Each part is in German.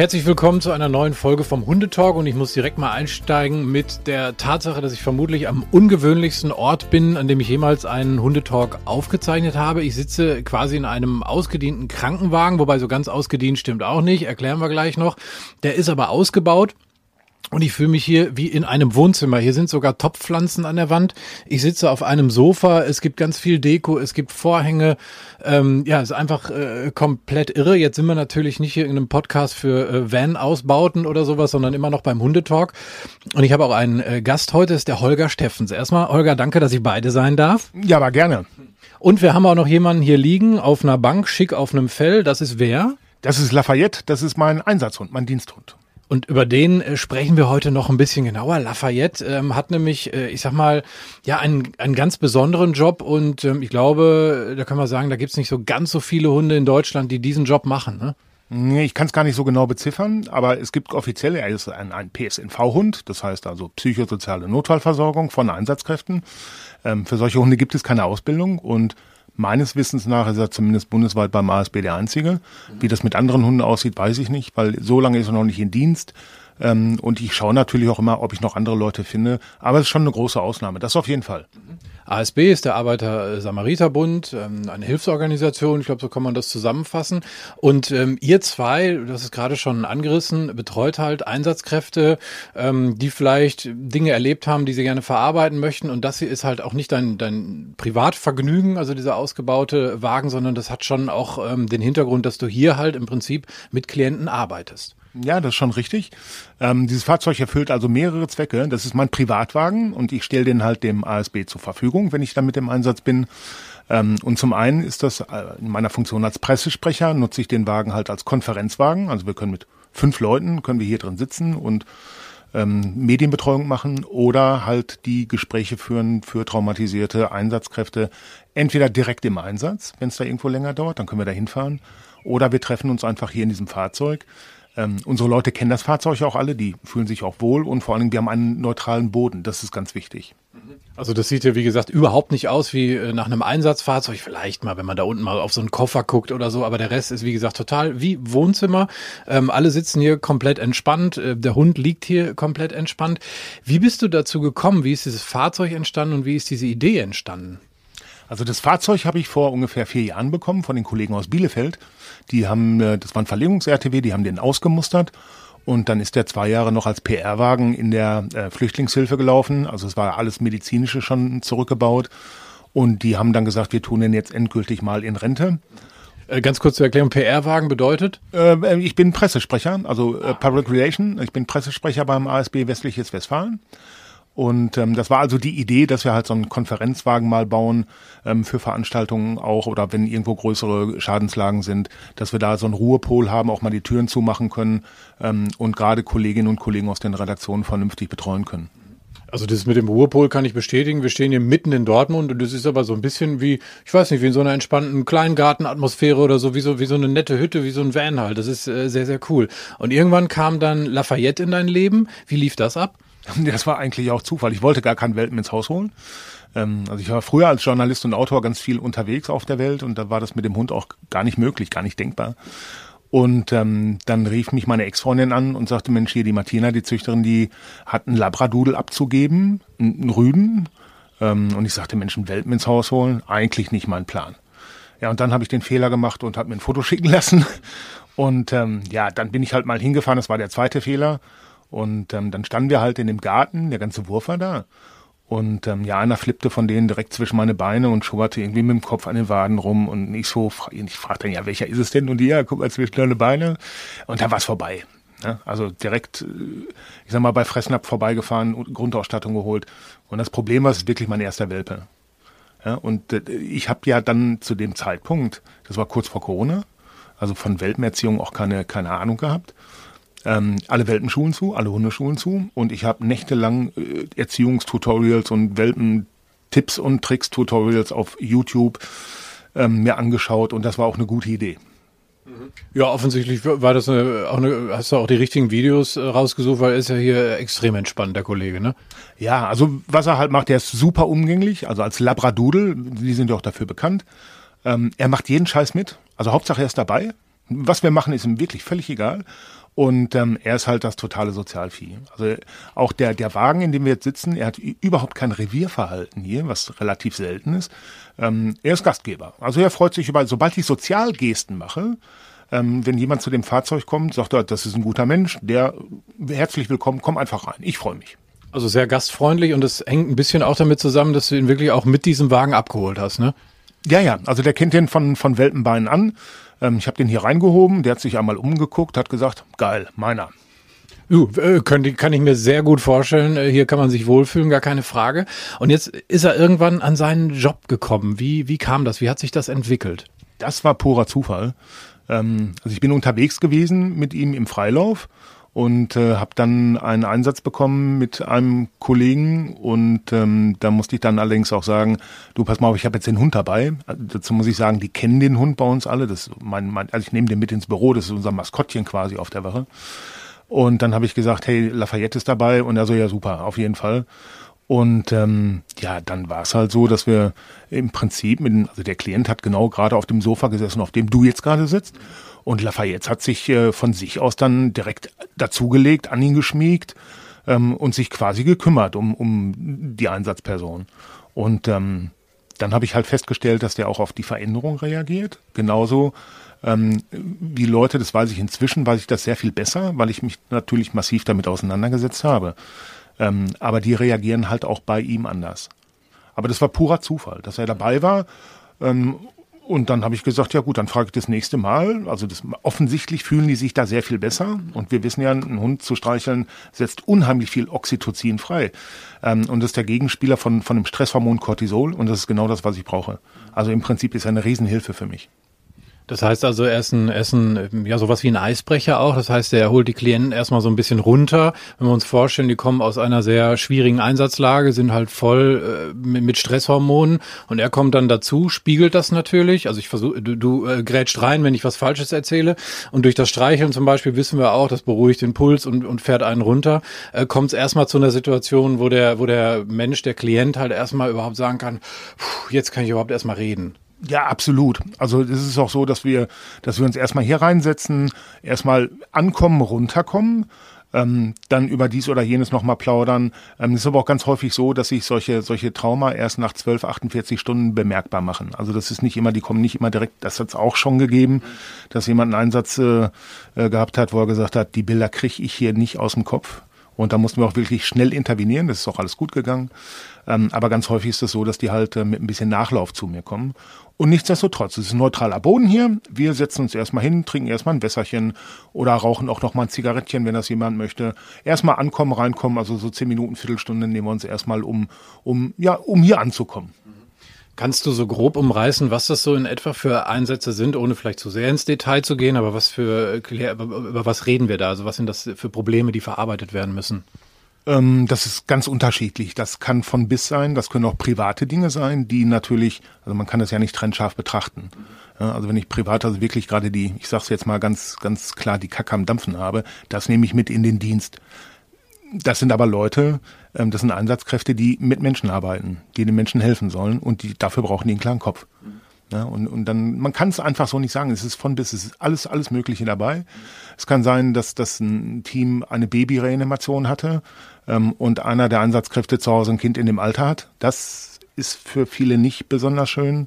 Herzlich willkommen zu einer neuen Folge vom Hundetalk und ich muss direkt mal einsteigen mit der Tatsache, dass ich vermutlich am ungewöhnlichsten Ort bin, an dem ich jemals einen Hundetalk aufgezeichnet habe. Ich sitze quasi in einem ausgedienten Krankenwagen, wobei so ganz ausgedient stimmt auch nicht, erklären wir gleich noch. Der ist aber ausgebaut und ich fühle mich hier wie in einem Wohnzimmer. Hier sind sogar Topfpflanzen an der Wand. Ich sitze auf einem Sofa. Es gibt ganz viel Deko. Es gibt Vorhänge. Ähm, ja, ist einfach äh, komplett irre. Jetzt sind wir natürlich nicht hier in einem Podcast für äh, Van-Ausbauten oder sowas, sondern immer noch beim Hundetalk. Und ich habe auch einen äh, Gast heute, ist der Holger Steffens. Erstmal, Holger, danke, dass ich beide sein darf. Ja, aber gerne. Und wir haben auch noch jemanden hier liegen auf einer Bank, schick auf einem Fell. Das ist wer? Das ist Lafayette. Das ist mein Einsatzhund, mein Diensthund. Und über den äh, sprechen wir heute noch ein bisschen genauer. Lafayette ähm, hat nämlich, äh, ich sag mal, ja, einen, einen ganz besonderen Job und ähm, ich glaube, da können wir sagen, da gibt's nicht so ganz so viele Hunde in Deutschland, die diesen Job machen. Ne? Nee, ich kann es gar nicht so genau beziffern, aber es gibt offiziell, er ist ein, ein PSNV-Hund, das heißt also psychosoziale Notfallversorgung von Einsatzkräften. Ähm, für solche Hunde gibt es keine Ausbildung und Meines Wissens nach ist er zumindest bundesweit beim ASB der Einzige. Wie das mit anderen Hunden aussieht, weiß ich nicht, weil so lange ist er noch nicht in Dienst. Ähm, und ich schaue natürlich auch immer, ob ich noch andere Leute finde. Aber es ist schon eine große Ausnahme, das auf jeden Fall. ASB ist der Arbeiter-Samariter-Bund, ähm, eine Hilfsorganisation, ich glaube, so kann man das zusammenfassen. Und ähm, ihr zwei, das ist gerade schon angerissen, betreut halt Einsatzkräfte, ähm, die vielleicht Dinge erlebt haben, die sie gerne verarbeiten möchten. Und das hier ist halt auch nicht dein, dein Privatvergnügen, also dieser ausgebaute Wagen, sondern das hat schon auch ähm, den Hintergrund, dass du hier halt im Prinzip mit Klienten arbeitest. Ja, das ist schon richtig. Ähm, dieses Fahrzeug erfüllt also mehrere Zwecke. Das ist mein Privatwagen und ich stelle den halt dem ASB zur Verfügung, wenn ich dann mit dem Einsatz bin. Ähm, und zum einen ist das äh, in meiner Funktion als Pressesprecher, nutze ich den Wagen halt als Konferenzwagen. Also wir können mit fünf Leuten, können wir hier drin sitzen und ähm, Medienbetreuung machen oder halt die Gespräche führen für traumatisierte Einsatzkräfte, entweder direkt im Einsatz, wenn es da irgendwo länger dauert, dann können wir da hinfahren, oder wir treffen uns einfach hier in diesem Fahrzeug. Ähm, unsere Leute kennen das Fahrzeug auch alle, die fühlen sich auch wohl und vor allen Dingen, wir haben einen neutralen Boden. Das ist ganz wichtig. Also das sieht ja, wie gesagt, überhaupt nicht aus wie äh, nach einem Einsatzfahrzeug. Vielleicht mal, wenn man da unten mal auf so einen Koffer guckt oder so. Aber der Rest ist, wie gesagt, total wie Wohnzimmer. Ähm, alle sitzen hier komplett entspannt. Äh, der Hund liegt hier komplett entspannt. Wie bist du dazu gekommen? Wie ist dieses Fahrzeug entstanden und wie ist diese Idee entstanden? Also das Fahrzeug habe ich vor ungefähr vier Jahren bekommen von den Kollegen aus Bielefeld. Die haben, äh, das war ein Verlegungs-RTW, die haben den ausgemustert. Und dann ist der zwei Jahre noch als PR-Wagen in der äh, Flüchtlingshilfe gelaufen. Also es war alles medizinische schon zurückgebaut. Und die haben dann gesagt, wir tun den jetzt endgültig mal in Rente. Äh, ganz kurz zur Erklärung, PR-Wagen bedeutet? Äh, ich bin Pressesprecher, also Public Relation. Ich bin Pressesprecher beim ASB Westliches Westfalen. Und ähm, das war also die Idee, dass wir halt so einen Konferenzwagen mal bauen ähm, für Veranstaltungen auch oder wenn irgendwo größere Schadenslagen sind, dass wir da so einen Ruhepol haben, auch mal die Türen zumachen können ähm, und gerade Kolleginnen und Kollegen aus den Redaktionen vernünftig betreuen können. Also das mit dem Ruhepol kann ich bestätigen. Wir stehen hier mitten in Dortmund und das ist aber so ein bisschen wie, ich weiß nicht, wie in so einer entspannten Kleingartenatmosphäre oder so, wie so, wie so eine nette Hütte, wie so ein Van halt. Das ist äh, sehr, sehr cool. Und irgendwann kam dann Lafayette in dein Leben. Wie lief das ab? Das war eigentlich auch Zufall. Ich wollte gar keinen Welpen ins Haus holen. Ähm, also ich war früher als Journalist und Autor ganz viel unterwegs auf der Welt und da war das mit dem Hund auch gar nicht möglich, gar nicht denkbar. Und ähm, dann rief mich meine Ex-Freundin an und sagte, Mensch, hier die Martina, die Züchterin, die hat einen Labradudel abzugeben, einen Rüden. Ähm, und ich sagte, Mensch, einen Welpen ins Haus holen, eigentlich nicht mein Plan. Ja, und dann habe ich den Fehler gemacht und habe mir ein Foto schicken lassen. Und ähm, ja, dann bin ich halt mal hingefahren, das war der zweite Fehler. Und ähm, dann standen wir halt in dem Garten, der ganze Wurf war da. Und ähm, ja, einer flippte von denen direkt zwischen meine Beine und schubberte irgendwie mit dem Kopf an den Waden rum. Und ich so, ich fragte dann, ja, welcher ist es denn? Und die, ja, guck mal zwischen deine Beine. Und da war es vorbei. Ja, also direkt, äh, ich sag mal, bei Fressnapf vorbeigefahren, und Grundausstattung geholt. Und das Problem war, es ist wirklich mein erster Welpe. Ja, und äh, ich habe ja dann zu dem Zeitpunkt, das war kurz vor Corona, also von Welpenerziehung auch keine, keine Ahnung gehabt ähm, alle Welpenschulen zu, alle Hundeschulen zu und ich habe nächtelang äh, Erziehungstutorials und Welpen-Tipps und Tricks-Tutorials auf YouTube ähm, mir angeschaut und das war auch eine gute Idee. Mhm. Ja, offensichtlich war das eine, auch eine, hast du auch die richtigen Videos äh, rausgesucht, weil er ist ja hier extrem entspannt, der Kollege, ne? Ja, also was er halt macht, der ist super umgänglich, also als Labradudel, die sind ja auch dafür bekannt. Ähm, er macht jeden Scheiß mit, also Hauptsache er ist dabei, Was wir machen, ist ihm wirklich völlig egal. Und ähm, er ist halt das totale Sozialvieh. Also auch der, der Wagen, in dem wir jetzt sitzen, er hat überhaupt kein Revierverhalten hier, was relativ selten ist. Ähm, er ist Gastgeber. Also er freut sich über, sobald ich Sozialgesten mache, ähm, wenn jemand zu dem Fahrzeug kommt, sagt er, das ist ein guter Mensch, der herzlich willkommen, komm einfach rein. Ich freue mich. Also sehr gastfreundlich und es hängt ein bisschen auch damit zusammen, dass du ihn wirklich auch mit diesem Wagen abgeholt hast, ne? Ja, ja, also der kennt den von, von Welpenbeinen an. Ähm, ich habe den hier reingehoben, der hat sich einmal umgeguckt, hat gesagt, geil, meiner. Uh, kann, kann ich mir sehr gut vorstellen. Äh, hier kann man sich wohlfühlen, gar keine Frage. Und jetzt ist er irgendwann an seinen Job gekommen. Wie, wie kam das? Wie hat sich das entwickelt? Das war purer Zufall. Ähm, also ich bin unterwegs gewesen mit ihm im Freilauf und äh, habe dann einen Einsatz bekommen mit einem Kollegen und ähm, da musste ich dann allerdings auch sagen, du pass mal auf, ich habe jetzt den Hund dabei. Also, dazu muss ich sagen, die kennen den Hund bei uns alle. Das mein, mein, also ich nehme den mit ins Büro, das ist unser Maskottchen quasi auf der Wache. Und dann habe ich gesagt, hey, Lafayette ist dabei und er so, ja super, auf jeden Fall. Und ähm, ja, dann war es halt so, dass wir im Prinzip, mit, also der Klient hat genau gerade auf dem Sofa gesessen, auf dem du jetzt gerade sitzt. Und Lafayette hat sich äh, von sich aus dann direkt dazugelegt, an ihn geschmiegt ähm, und sich quasi gekümmert um, um die Einsatzperson. Und ähm, dann habe ich halt festgestellt, dass der auch auf die Veränderung reagiert. Genauso ähm, wie Leute, das weiß ich inzwischen, weiß ich das sehr viel besser, weil ich mich natürlich massiv damit auseinandergesetzt habe. Ähm, aber die reagieren halt auch bei ihm anders. Aber das war purer Zufall, dass er dabei war. Ähm, und dann habe ich gesagt, ja gut, dann frage ich das nächste Mal. Also das, offensichtlich fühlen die sich da sehr viel besser. Und wir wissen ja, einen Hund zu streicheln setzt unheimlich viel Oxytocin frei. Ähm, und das ist der Gegenspieler von, von dem Stresshormon Cortisol. Und das ist genau das, was ich brauche. Also im Prinzip ist er eine Riesenhilfe für mich. Das heißt also, er ist ein, er ist ein, ja, sowas wie ein Eisbrecher auch. Das heißt, er holt die Klienten erstmal so ein bisschen runter. Wenn wir uns vorstellen, die kommen aus einer sehr schwierigen Einsatzlage, sind halt voll äh, mit, mit Stresshormonen und er kommt dann dazu, spiegelt das natürlich. Also ich versuche, du, du äh, grätscht rein, wenn ich was Falsches erzähle. Und durch das Streicheln zum Beispiel wissen wir auch, das beruhigt den Puls und, und fährt einen runter. Äh, kommt es erstmal zu einer Situation, wo der, wo der Mensch, der Klient halt erstmal überhaupt sagen kann, jetzt kann ich überhaupt erstmal reden. Ja, absolut. Also es ist auch so, dass wir, dass wir uns erstmal hier reinsetzen, erstmal ankommen, runterkommen, ähm, dann über dies oder jenes nochmal plaudern. Ähm, es ist aber auch ganz häufig so, dass sich solche, solche Trauma erst nach 12, 48 Stunden bemerkbar machen. Also das ist nicht immer, die kommen nicht immer direkt, das hat es auch schon gegeben, dass jemand einen Einsatz äh, äh, gehabt hat, wo er gesagt hat, die Bilder kriege ich hier nicht aus dem Kopf. Und da mussten wir auch wirklich schnell intervenieren. Das ist auch alles gut gegangen. Ähm, aber ganz häufig ist es so, dass die halt äh, mit ein bisschen Nachlauf zu mir kommen. Und nichtsdestotrotz, es ist neutraler Boden hier. Wir setzen uns erstmal hin, trinken erstmal ein Wässerchen oder rauchen auch noch mal ein Zigarettchen, wenn das jemand möchte. Erstmal ankommen, reinkommen, also so zehn Minuten, Viertelstunde nehmen wir uns erstmal, um, um, ja, um hier anzukommen. Kannst du so grob umreißen, was das so in etwa für Einsätze sind, ohne vielleicht zu sehr ins Detail zu gehen, aber was für, über was reden wir da? Also was sind das für Probleme, die verarbeitet werden müssen? Ähm, das ist ganz unterschiedlich. Das kann von bis sein, das können auch private Dinge sein, die natürlich, also man kann das ja nicht trennscharf betrachten. Ja, also wenn ich privat also wirklich gerade die, ich sag's jetzt mal ganz, ganz klar, die Kacke am Dampfen habe, das nehme ich mit in den Dienst. Das sind aber Leute, ähm, das sind Einsatzkräfte, die mit Menschen arbeiten, die den Menschen helfen sollen und die dafür brauchen die einen klaren Kopf. Ja, und, und dann, man kann es einfach so nicht sagen. Es ist von bis, es ist alles, alles Mögliche dabei. Es kann sein, dass das ein Team eine Babyreanimation hatte ähm, und einer der Einsatzkräfte zu Hause ein Kind in dem Alter hat. Das ist für viele nicht besonders schön.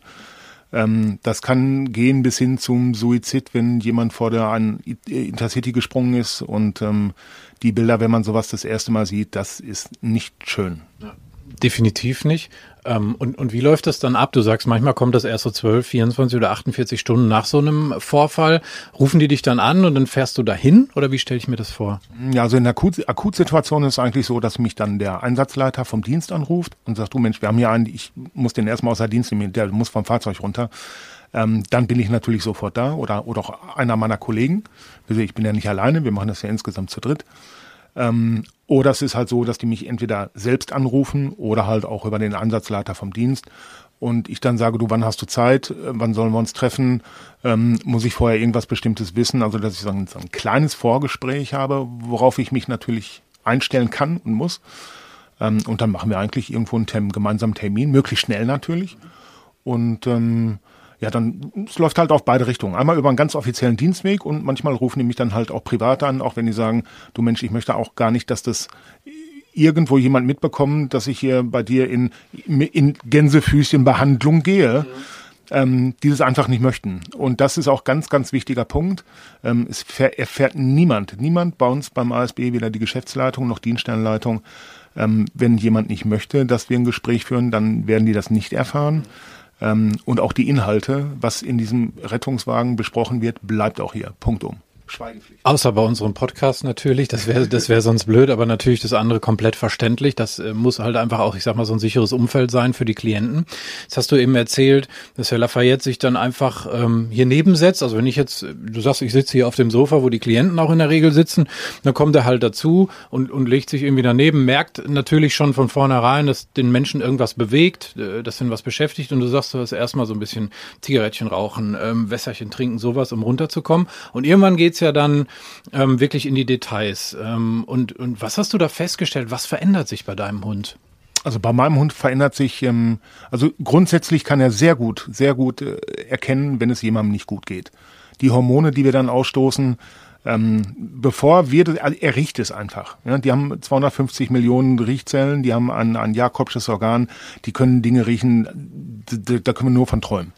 Ähm, das kann gehen bis hin zum Suizid, wenn jemand vor der an Intercity gesprungen ist und ähm, die Bilder, wenn man sowas das erste Mal sieht, das ist nicht schön. Ja. Definitiv nicht. Ähm, und, und wie läuft das dann ab? Du sagst, manchmal kommt das erst so 12, 24 oder 48 Stunden nach so einem Vorfall. Rufen die dich dann an und dann fährst du dahin? Oder wie stelle ich mir das vor? Ja, also in der Akut Akutsituation ist es eigentlich so, dass mich dann der Einsatzleiter vom Dienst anruft und sagt, du Mensch, wir haben hier einen, ich muss den erstmal außer Dienst nehmen, der muss vom Fahrzeug runter. Ähm, dann bin ich natürlich sofort da oder, oder auch einer meiner Kollegen. Also ich bin ja nicht alleine, wir machen das ja insgesamt zu dritt. Ähm, oder es ist halt so, dass die mich entweder selbst anrufen oder halt auch über den Einsatzleiter vom Dienst. Und ich dann sage, du, wann hast du Zeit? Äh, wann sollen wir uns treffen? Ähm, muss ich vorher irgendwas Bestimmtes wissen? Also, dass ich so ein, so ein kleines Vorgespräch habe, worauf ich mich natürlich einstellen kann und muss. Ähm, und dann machen wir eigentlich irgendwo einen Termin, gemeinsamen Termin, möglichst schnell natürlich. Und ähm, ja, dann es läuft halt auf beide Richtungen. Einmal über einen ganz offiziellen Dienstweg und manchmal rufen die mich dann halt auch privat an, auch wenn die sagen, du Mensch, ich möchte auch gar nicht, dass das irgendwo jemand mitbekommt, dass ich hier bei dir in, in Gänsefüßchenbehandlung gehe. Mhm. Ähm, die das einfach nicht möchten. Und das ist auch ganz, ganz wichtiger Punkt. Ähm, es erfährt niemand, niemand bei uns beim ASB, weder die Geschäftsleitung noch Dienststellenleitung, ähm, wenn jemand nicht möchte, dass wir ein Gespräch führen, dann werden die das nicht erfahren. Ähm, und auch die Inhalte, was in diesem Rettungswagen besprochen wird, bleibt auch hier. Punkt um. Schweigepflicht. Außer bei unserem Podcast natürlich, das wäre das wäre sonst blöd, aber natürlich das andere komplett verständlich. Das äh, muss halt einfach auch, ich sag mal, so ein sicheres Umfeld sein für die Klienten. Jetzt hast du eben erzählt, dass Herr Lafayette sich dann einfach ähm, hier nebensetzt. Also wenn ich jetzt, du sagst, ich sitze hier auf dem Sofa, wo die Klienten auch in der Regel sitzen, dann kommt er halt dazu und, und legt sich irgendwie daneben, merkt natürlich schon von vornherein, dass den Menschen irgendwas bewegt, äh, dass ihn was beschäftigt und du sagst, du hast erstmal so ein bisschen Zigarettchen rauchen, ähm, Wässerchen trinken, sowas, um runterzukommen. Und irgendwann geht's ja dann ähm, wirklich in die Details. Ähm, und, und was hast du da festgestellt? Was verändert sich bei deinem Hund? Also bei meinem Hund verändert sich, ähm, also grundsätzlich kann er sehr gut, sehr gut äh, erkennen, wenn es jemandem nicht gut geht. Die Hormone, die wir dann ausstoßen, ähm, bevor wir, also er riecht es einfach. Ja, die haben 250 Millionen Riechzellen, die haben ein, ein Jakobsches Organ, die können Dinge riechen, da können wir nur von träumen.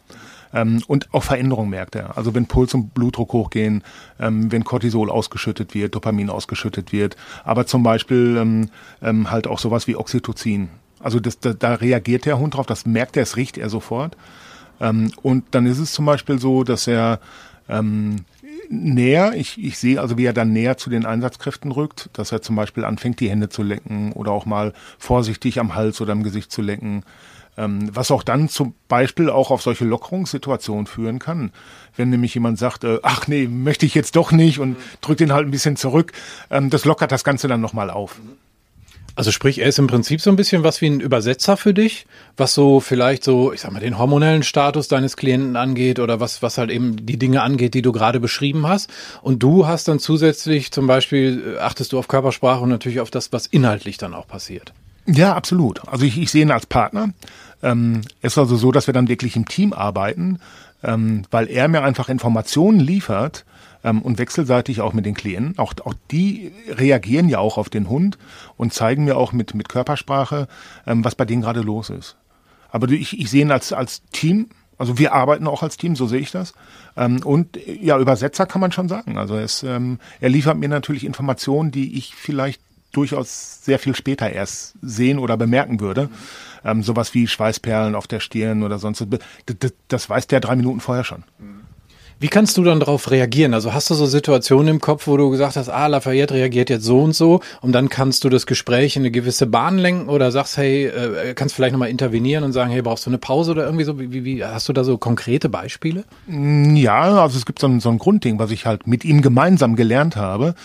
Ähm, und auch Veränderungen merkt er. Also wenn Puls und Blutdruck hochgehen, ähm, wenn Cortisol ausgeschüttet wird, Dopamin ausgeschüttet wird, aber zum Beispiel ähm, ähm, halt auch sowas wie Oxytocin. Also das, da, da reagiert der Hund drauf, das merkt er, es riecht er sofort. Ähm, und dann ist es zum Beispiel so, dass er ähm, näher, ich, ich sehe also, wie er dann näher zu den Einsatzkräften rückt, dass er zum Beispiel anfängt, die Hände zu lecken oder auch mal vorsichtig am Hals oder am Gesicht zu lecken. Ähm, was auch dann zum Beispiel auch auf solche Lockerungssituationen führen kann. Wenn nämlich jemand sagt, äh, ach nee, möchte ich jetzt doch nicht und drückt ihn halt ein bisschen zurück, ähm, das lockert das Ganze dann nochmal auf. Also sprich, er ist im Prinzip so ein bisschen was wie ein Übersetzer für dich, was so vielleicht so, ich sag mal, den hormonellen Status deines Klienten angeht oder was, was halt eben die Dinge angeht, die du gerade beschrieben hast. Und du hast dann zusätzlich zum Beispiel, äh, achtest du auf Körpersprache und natürlich auf das, was inhaltlich dann auch passiert. Ja, absolut. Also ich, ich sehe ihn als Partner. Ähm, es ist also so, dass wir dann wirklich im Team arbeiten, ähm, weil er mir einfach Informationen liefert ähm, und wechselseitig auch mit den Klienten. Auch, auch die reagieren ja auch auf den Hund und zeigen mir auch mit, mit Körpersprache, ähm, was bei denen gerade los ist. Aber ich, ich sehe ihn als, als Team. Also wir arbeiten auch als Team, so sehe ich das. Ähm, und ja, Übersetzer kann man schon sagen. Also es, ähm, er liefert mir natürlich Informationen, die ich vielleicht durchaus sehr viel später erst sehen oder bemerken würde. Ähm, sowas wie Schweißperlen auf der Stirn oder sonst. Das, das weiß der drei Minuten vorher schon. Wie kannst du dann darauf reagieren? Also hast du so Situationen im Kopf, wo du gesagt hast, ah, Lafayette reagiert jetzt so und so und dann kannst du das Gespräch in eine gewisse Bahn lenken oder sagst, hey, äh, kannst vielleicht nochmal intervenieren und sagen, hey, brauchst du eine Pause oder irgendwie so? Wie, wie, hast du da so konkrete Beispiele? Ja, also es gibt so ein, so ein Grundding, was ich halt mit ihm gemeinsam gelernt habe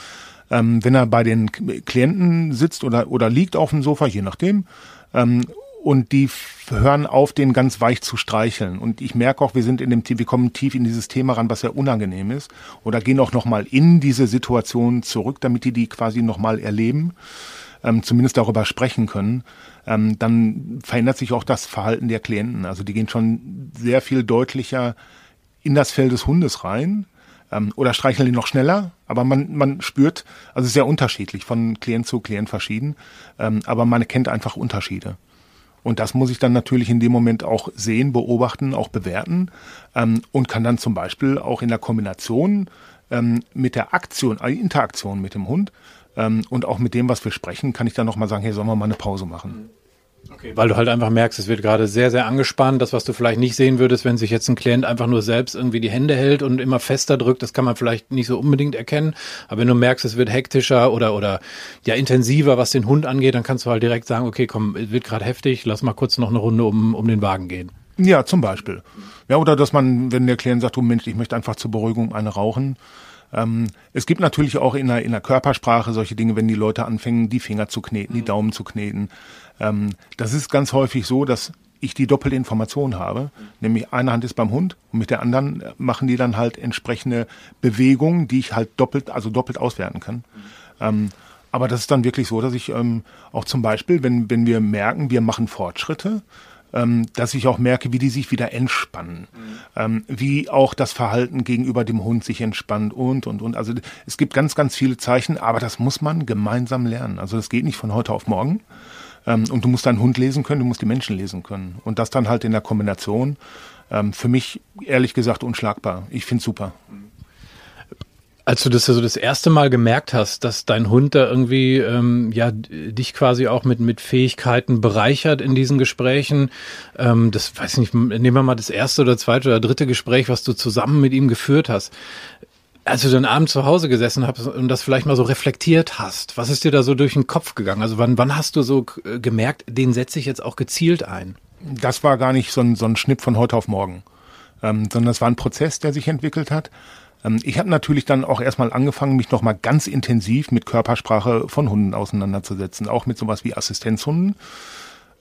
ähm, wenn er bei den Klienten sitzt oder, oder liegt auf dem Sofa, je nachdem, ähm, und die hören auf, den ganz weich zu streicheln. Und ich merke auch, wir sind in dem wir kommen tief in dieses Thema ran, was sehr unangenehm ist. Oder gehen auch nochmal in diese Situation zurück, damit die die quasi nochmal erleben, ähm, zumindest darüber sprechen können. Ähm, dann verändert sich auch das Verhalten der Klienten. Also die gehen schon sehr viel deutlicher in das Fell des Hundes rein ähm, oder streicheln die noch schneller, aber man, man spürt, also sehr unterschiedlich, von Klient zu Klient verschieden, ähm, aber man erkennt einfach Unterschiede. Und das muss ich dann natürlich in dem Moment auch sehen, beobachten, auch bewerten ähm, und kann dann zum Beispiel auch in der Kombination ähm, mit der Aktion, äh, Interaktion mit dem Hund ähm, und auch mit dem, was wir sprechen, kann ich dann nochmal sagen, hey, sollen wir mal eine Pause machen. Okay, weil du halt einfach merkst, es wird gerade sehr, sehr angespannt. Das, was du vielleicht nicht sehen würdest, wenn sich jetzt ein Klient einfach nur selbst irgendwie die Hände hält und immer fester drückt, das kann man vielleicht nicht so unbedingt erkennen. Aber wenn du merkst, es wird hektischer oder, oder ja intensiver, was den Hund angeht, dann kannst du halt direkt sagen, okay, komm, es wird gerade heftig, lass mal kurz noch eine Runde um, um den Wagen gehen. Ja, zum Beispiel. Ja, oder dass man, wenn der Klient sagt, du Mensch, ich möchte einfach zur Beruhigung eine rauchen, ähm, es gibt natürlich auch in der, in der Körpersprache solche Dinge, wenn die Leute anfangen, die Finger zu kneten, die Daumen zu kneten. Ähm, das ist ganz häufig so, dass ich die doppelte Information habe, nämlich eine Hand ist beim Hund und mit der anderen machen die dann halt entsprechende Bewegungen, die ich halt doppelt, also doppelt auswerten kann. Ähm, aber das ist dann wirklich so, dass ich ähm, auch zum Beispiel, wenn, wenn wir merken, wir machen Fortschritte, ähm, dass ich auch merke, wie die sich wieder entspannen, mhm. ähm, wie auch das Verhalten gegenüber dem Hund sich entspannt und, und, und. Also es gibt ganz, ganz viele Zeichen, aber das muss man gemeinsam lernen. Also das geht nicht von heute auf morgen. Ähm, und du musst deinen Hund lesen können, du musst die Menschen lesen können. Und das dann halt in der Kombination. Ähm, für mich ehrlich gesagt unschlagbar. Ich finde super. Als du das so das erste Mal gemerkt hast, dass dein Hund da irgendwie ähm, ja dich quasi auch mit mit Fähigkeiten bereichert in diesen Gesprächen, ähm, das weiß ich nicht, nehmen wir mal das erste oder zweite oder dritte Gespräch, was du zusammen mit ihm geführt hast. Als du dann abends zu Hause gesessen hast und das vielleicht mal so reflektiert hast, was ist dir da so durch den Kopf gegangen? Also wann wann hast du so äh, gemerkt, den setze ich jetzt auch gezielt ein? Das war gar nicht so ein, so ein Schnipp von heute auf morgen, ähm, sondern das war ein Prozess, der sich entwickelt hat. Ähm, ich habe natürlich dann auch erstmal angefangen, mich nochmal ganz intensiv mit Körpersprache von Hunden auseinanderzusetzen, auch mit sowas wie Assistenzhunden.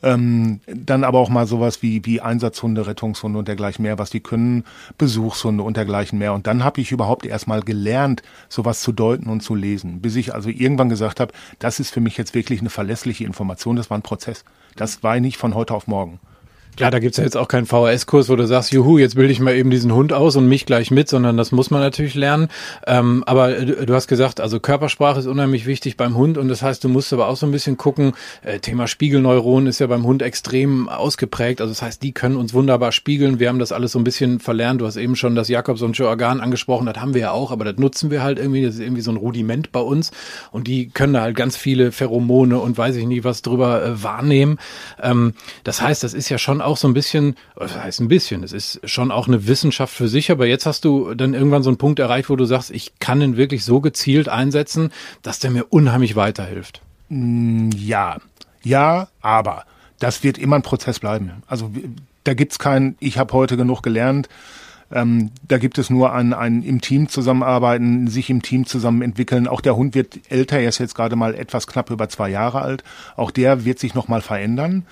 Ähm, dann aber auch mal sowas wie, wie Einsatzhunde, Rettungshunde und dergleichen mehr, was die können, Besuchshunde und dergleichen mehr. Und dann habe ich überhaupt erstmal gelernt, sowas zu deuten und zu lesen, bis ich also irgendwann gesagt habe, das ist für mich jetzt wirklich eine verlässliche Information, das war ein Prozess. Das war nicht von heute auf morgen. Klar, da gibt's ja jetzt auch keinen VHS-Kurs, wo du sagst, juhu, jetzt bilde ich mal eben diesen Hund aus und mich gleich mit, sondern das muss man natürlich lernen. Ähm, aber du, du, hast gesagt, also Körpersprache ist unheimlich wichtig beim Hund und das heißt, du musst aber auch so ein bisschen gucken, äh, Thema Spiegelneuronen ist ja beim Hund extrem ausgeprägt. Also das heißt, die können uns wunderbar spiegeln. Wir haben das alles so ein bisschen verlernt. Du hast eben schon das Jakobsonsche Organ angesprochen, das haben wir ja auch, aber das nutzen wir halt irgendwie. Das ist irgendwie so ein Rudiment bei uns und die können da halt ganz viele Pheromone und weiß ich nicht was drüber äh, wahrnehmen. Ähm, das heißt, das ist ja schon auch auch so ein bisschen, das heißt ein bisschen, es ist schon auch eine Wissenschaft für sich, aber jetzt hast du dann irgendwann so einen Punkt erreicht, wo du sagst, ich kann ihn wirklich so gezielt einsetzen, dass der mir unheimlich weiterhilft. Mm, ja, ja, aber das wird immer ein Prozess bleiben. Also da gibt's kein, ich habe heute genug gelernt. Ähm, da gibt es nur ein, ein im Team zusammenarbeiten, sich im Team zusammen entwickeln. Auch der Hund wird älter, er ist jetzt gerade mal etwas knapp über zwei Jahre alt. Auch der wird sich nochmal verändern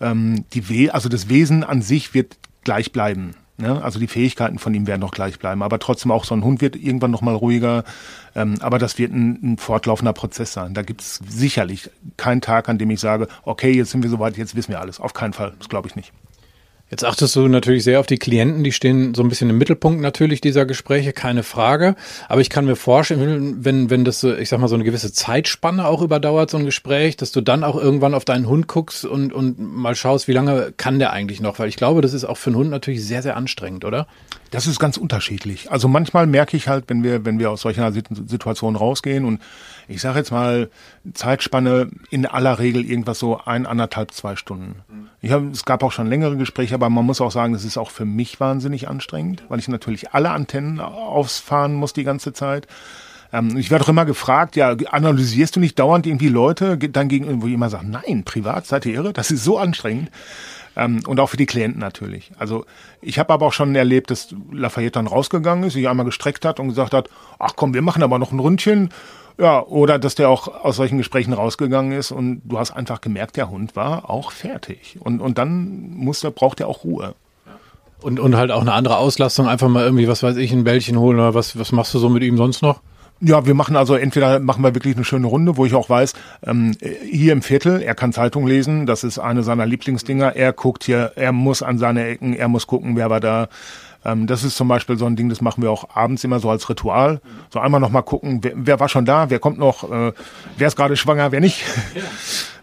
ähm, die We also das Wesen an sich wird gleich bleiben. Ne? Also die Fähigkeiten von ihm werden noch gleich bleiben. Aber trotzdem auch so ein Hund wird irgendwann noch mal ruhiger. Ähm, aber das wird ein, ein fortlaufender Prozess sein. Da gibt es sicherlich keinen Tag, an dem ich sage, okay, jetzt sind wir soweit, jetzt wissen wir alles. Auf keinen Fall. Das glaube ich nicht. Jetzt achtest du natürlich sehr auf die Klienten, die stehen so ein bisschen im Mittelpunkt natürlich dieser Gespräche, keine Frage. Aber ich kann mir vorstellen, wenn, wenn das so, ich sag mal, so eine gewisse Zeitspanne auch überdauert, so ein Gespräch, dass du dann auch irgendwann auf deinen Hund guckst und, und mal schaust, wie lange kann der eigentlich noch? Weil ich glaube, das ist auch für einen Hund natürlich sehr, sehr anstrengend, oder? Das ist ganz unterschiedlich. Also manchmal merke ich halt, wenn wir, wenn wir aus solcher Situation rausgehen und ich sage jetzt mal Zeitspanne in aller Regel irgendwas so ein, anderthalb, zwei Stunden. Ich hab, es gab auch schon längere Gespräche, aber man muss auch sagen, das ist auch für mich wahnsinnig anstrengend, weil ich natürlich alle Antennen ausfahren muss die ganze Zeit. Ähm, ich werde auch immer gefragt, ja, analysierst du nicht dauernd irgendwie Leute, dann gegen, wo ich immer sage, nein, privat, seid ihr irre? Das ist so anstrengend. Ähm, und auch für die Klienten natürlich. Also ich habe aber auch schon erlebt, dass Lafayette dann rausgegangen ist, sich einmal gestreckt hat und gesagt hat, ach komm, wir machen aber noch ein Ründchen. Ja, oder dass der auch aus solchen Gesprächen rausgegangen ist und du hast einfach gemerkt, der Hund war auch fertig. Und, und dann muss der, braucht er auch Ruhe. Und, und halt auch eine andere Auslastung, einfach mal irgendwie, was weiß ich, ein Bällchen holen oder was, was machst du so mit ihm sonst noch? Ja, wir machen also entweder machen wir wirklich eine schöne Runde, wo ich auch weiß, ähm, hier im Viertel, er kann Zeitung lesen, das ist eine seiner Lieblingsdinger. Er guckt hier, er muss an seine Ecken, er muss gucken, wer war da. Ähm, das ist zum Beispiel so ein Ding, das machen wir auch abends immer so als Ritual. So einmal noch mal gucken, wer, wer war schon da, wer kommt noch, äh, wer ist gerade schwanger, wer nicht. Ja.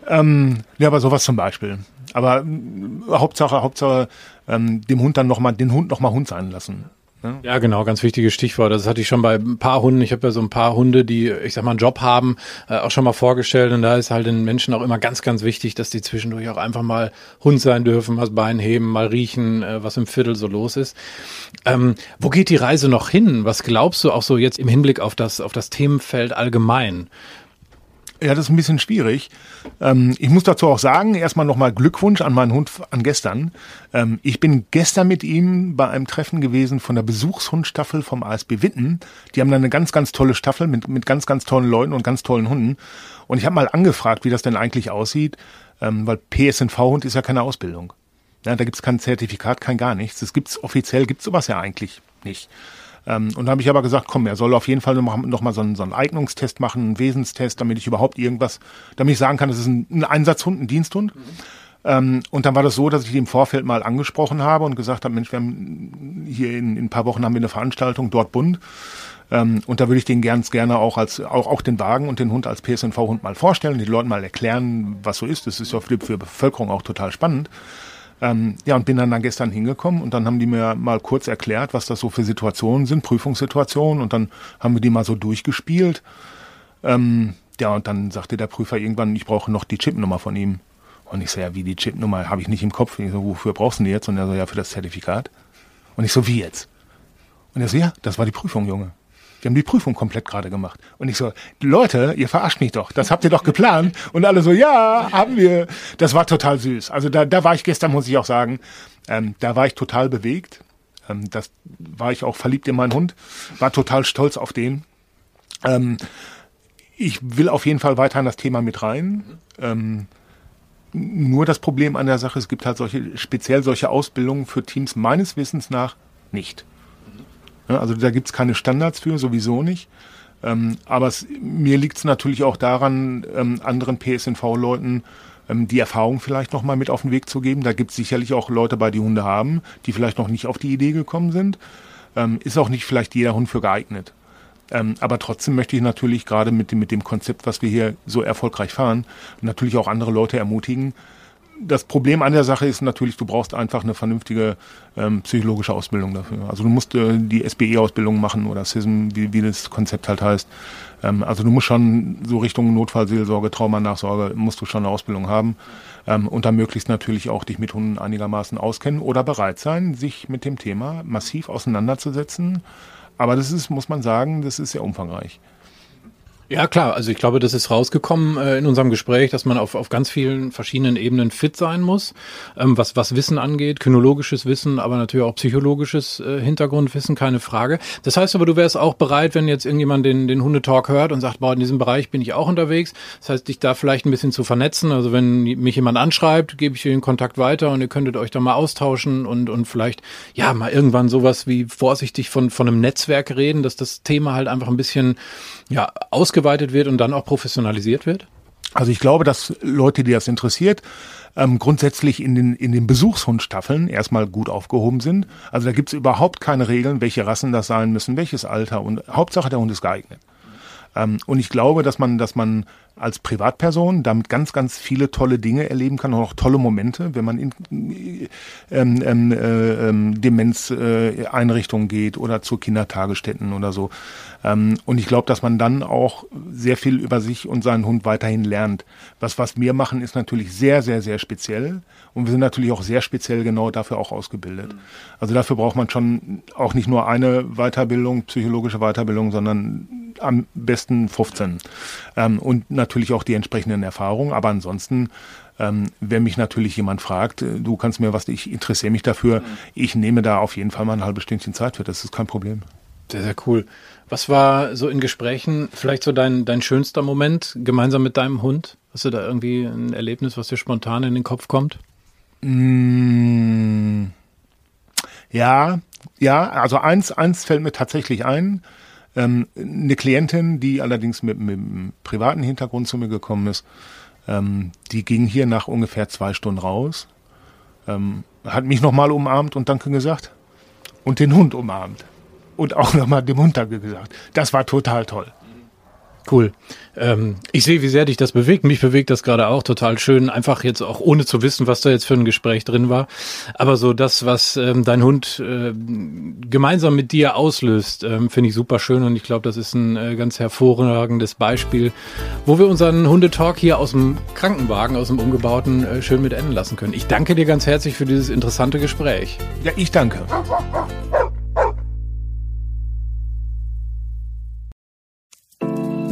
ähm, ja, aber sowas zum Beispiel. Aber äh, Hauptsache, Hauptsache ähm, dem Hund dann noch mal, den Hund noch mal Hund sein lassen. Ne? Ja, genau, ganz wichtiges Stichwort. Das hatte ich schon bei ein paar Hunden. Ich habe ja so ein paar Hunde, die, ich sag mal, einen Job haben, äh, auch schon mal vorgestellt. Und da ist halt den Menschen auch immer ganz, ganz wichtig, dass die zwischendurch auch einfach mal Hund sein dürfen, mal das Bein heben, mal riechen, äh, was im Viertel so los ist. Ähm, wo geht die Reise noch hin? Was glaubst du auch so jetzt im Hinblick auf das, auf das Themenfeld allgemein? Ja, das ist ein bisschen schwierig. Ähm, ich muss dazu auch sagen, erstmal nochmal Glückwunsch an meinen Hund an gestern. Ähm, ich bin gestern mit ihm bei einem Treffen gewesen von der Besuchshundstaffel vom ASB Witten. Die haben da eine ganz, ganz tolle Staffel mit, mit ganz, ganz tollen Leuten und ganz tollen Hunden. Und ich habe mal angefragt, wie das denn eigentlich aussieht, ähm, weil PSNV-Hund ist ja keine Ausbildung. Ja, da gibt's kein Zertifikat, kein gar nichts. Das gibt's offiziell, gibt's sowas ja eigentlich nicht. Ähm, und da habe ich aber gesagt, komm, er soll auf jeden Fall noch, noch mal so einen, so einen Eignungstest machen, einen Wesenstest, damit ich überhaupt irgendwas, damit ich sagen kann, das ist ein, ein Einsatzhund, ein Diensthund. Mhm. Und dann war das so, dass ich die im Vorfeld mal angesprochen habe und gesagt habe, Mensch, wir haben hier in, in ein paar Wochen haben wir eine Veranstaltung dort bunt. Ähm, und da würde ich den ganz gerne auch als auch, auch den Wagen und den Hund als PSNV-Hund mal vorstellen, den Leuten mal erklären, was so ist. Das ist ja für die Bevölkerung auch total spannend. Ähm, ja, und bin dann, dann gestern hingekommen und dann haben die mir mal kurz erklärt, was das so für Situationen sind, Prüfungssituationen. Und dann haben wir die mal so durchgespielt. Ähm, ja, und dann sagte der Prüfer irgendwann, ich brauche noch die Chipnummer von ihm. Und ich so, ja, wie die Chipnummer habe ich nicht im Kopf. Ich so, wofür brauchst du die jetzt? Und er so, ja, für das Zertifikat. Und ich so, wie jetzt? Und er so, ja, das war die Prüfung, Junge. Wir haben die Prüfung komplett gerade gemacht. Und ich so, Leute, ihr verarscht mich doch. Das habt ihr doch geplant. Und alle so, ja, haben wir. Das war total süß. Also da, da war ich gestern, muss ich auch sagen, ähm, da war ich total bewegt. Ähm, das war ich auch verliebt in meinen Hund. War total stolz auf den. Ähm, ich will auf jeden Fall weiter in das Thema mit rein. Ähm, nur das Problem an der Sache, es gibt halt solche, speziell solche Ausbildungen für Teams meines Wissens nach nicht. Also da gibt's keine Standards für, sowieso nicht. Ähm, aber es, mir liegt es natürlich auch daran, ähm, anderen PSNV-Leuten ähm, die Erfahrung vielleicht nochmal mit auf den Weg zu geben. Da gibt's sicherlich auch Leute bei, die Hunde haben, die vielleicht noch nicht auf die Idee gekommen sind. Ähm, ist auch nicht vielleicht jeder Hund für geeignet. Ähm, aber trotzdem möchte ich natürlich gerade mit dem, mit dem Konzept, was wir hier so erfolgreich fahren, natürlich auch andere Leute ermutigen, das Problem an der Sache ist natürlich, du brauchst einfach eine vernünftige ähm, psychologische Ausbildung dafür. Also du musst äh, die SBE-Ausbildung machen oder SISM, wie, wie das Konzept halt heißt. Ähm, also du musst schon so Richtung Notfallseelsorge, Traumanachsorge, musst du schon eine Ausbildung haben ähm, und dann möglichst natürlich auch dich mit Hunden einigermaßen auskennen oder bereit sein, sich mit dem Thema massiv auseinanderzusetzen. Aber das ist, muss man sagen, das ist sehr umfangreich. Ja, klar. Also ich glaube, das ist rausgekommen äh, in unserem Gespräch, dass man auf, auf ganz vielen verschiedenen Ebenen fit sein muss, ähm, was, was Wissen angeht, kynologisches Wissen, aber natürlich auch psychologisches äh, Hintergrundwissen, keine Frage. Das heißt aber, du wärst auch bereit, wenn jetzt irgendjemand den, den Hundetalk hört und sagt, boah, in diesem Bereich bin ich auch unterwegs. Das heißt, dich da vielleicht ein bisschen zu vernetzen. Also wenn mich jemand anschreibt, gebe ich dir den Kontakt weiter und ihr könntet euch da mal austauschen und, und vielleicht, ja, mal irgendwann sowas wie vorsichtig von, von einem Netzwerk reden, dass das Thema halt einfach ein bisschen, ja, ausge ausgeweitet wird und dann auch professionalisiert wird? Also ich glaube, dass Leute, die das interessiert, ähm, grundsätzlich in den, in den Besuchshundstaffeln erstmal gut aufgehoben sind. Also da gibt es überhaupt keine Regeln, welche Rassen das sein müssen, welches Alter und Hauptsache der Hund ist geeignet. Ähm, und ich glaube, dass man, dass man als Privatperson damit ganz, ganz viele tolle Dinge erleben kann und auch tolle Momente, wenn man in ähm, ähm, äh, ähm, Demenzeinrichtungen äh, geht oder zu Kindertagesstätten oder so. Ähm, und ich glaube, dass man dann auch sehr viel über sich und seinen Hund weiterhin lernt. Was, was wir machen, ist natürlich sehr, sehr, sehr speziell. Und wir sind natürlich auch sehr speziell genau dafür auch ausgebildet. Also dafür braucht man schon auch nicht nur eine Weiterbildung, psychologische Weiterbildung, sondern am besten 15. Ähm, und natürlich auch die entsprechenden Erfahrungen. Aber ansonsten, ähm, wenn mich natürlich jemand fragt, äh, du kannst mir was, ich interessiere mich dafür, ich nehme da auf jeden Fall mal ein halbes Stündchen Zeit für. Das ist kein Problem. Sehr, sehr cool. Was war so in Gesprächen vielleicht so dein, dein schönster Moment gemeinsam mit deinem Hund? Hast du da irgendwie ein Erlebnis, was dir spontan in den Kopf kommt? Mm, ja, ja, also eins, eins fällt mir tatsächlich ein. Ähm, eine Klientin, die allerdings mit, mit einem privaten Hintergrund zu mir gekommen ist, ähm, die ging hier nach ungefähr zwei Stunden raus, ähm, hat mich nochmal umarmt und Danke gesagt und den Hund umarmt und auch nochmal dem Hund Danke gesagt. Das war total toll. Cool. Ähm, ich sehe, wie sehr dich das bewegt. Mich bewegt das gerade auch total schön. Einfach jetzt auch ohne zu wissen, was da jetzt für ein Gespräch drin war. Aber so das, was ähm, dein Hund äh, gemeinsam mit dir auslöst, ähm, finde ich super schön. Und ich glaube, das ist ein äh, ganz hervorragendes Beispiel, wo wir unseren Hundetalk hier aus dem Krankenwagen, aus dem umgebauten, äh, schön mit enden lassen können. Ich danke dir ganz herzlich für dieses interessante Gespräch. Ja, ich danke.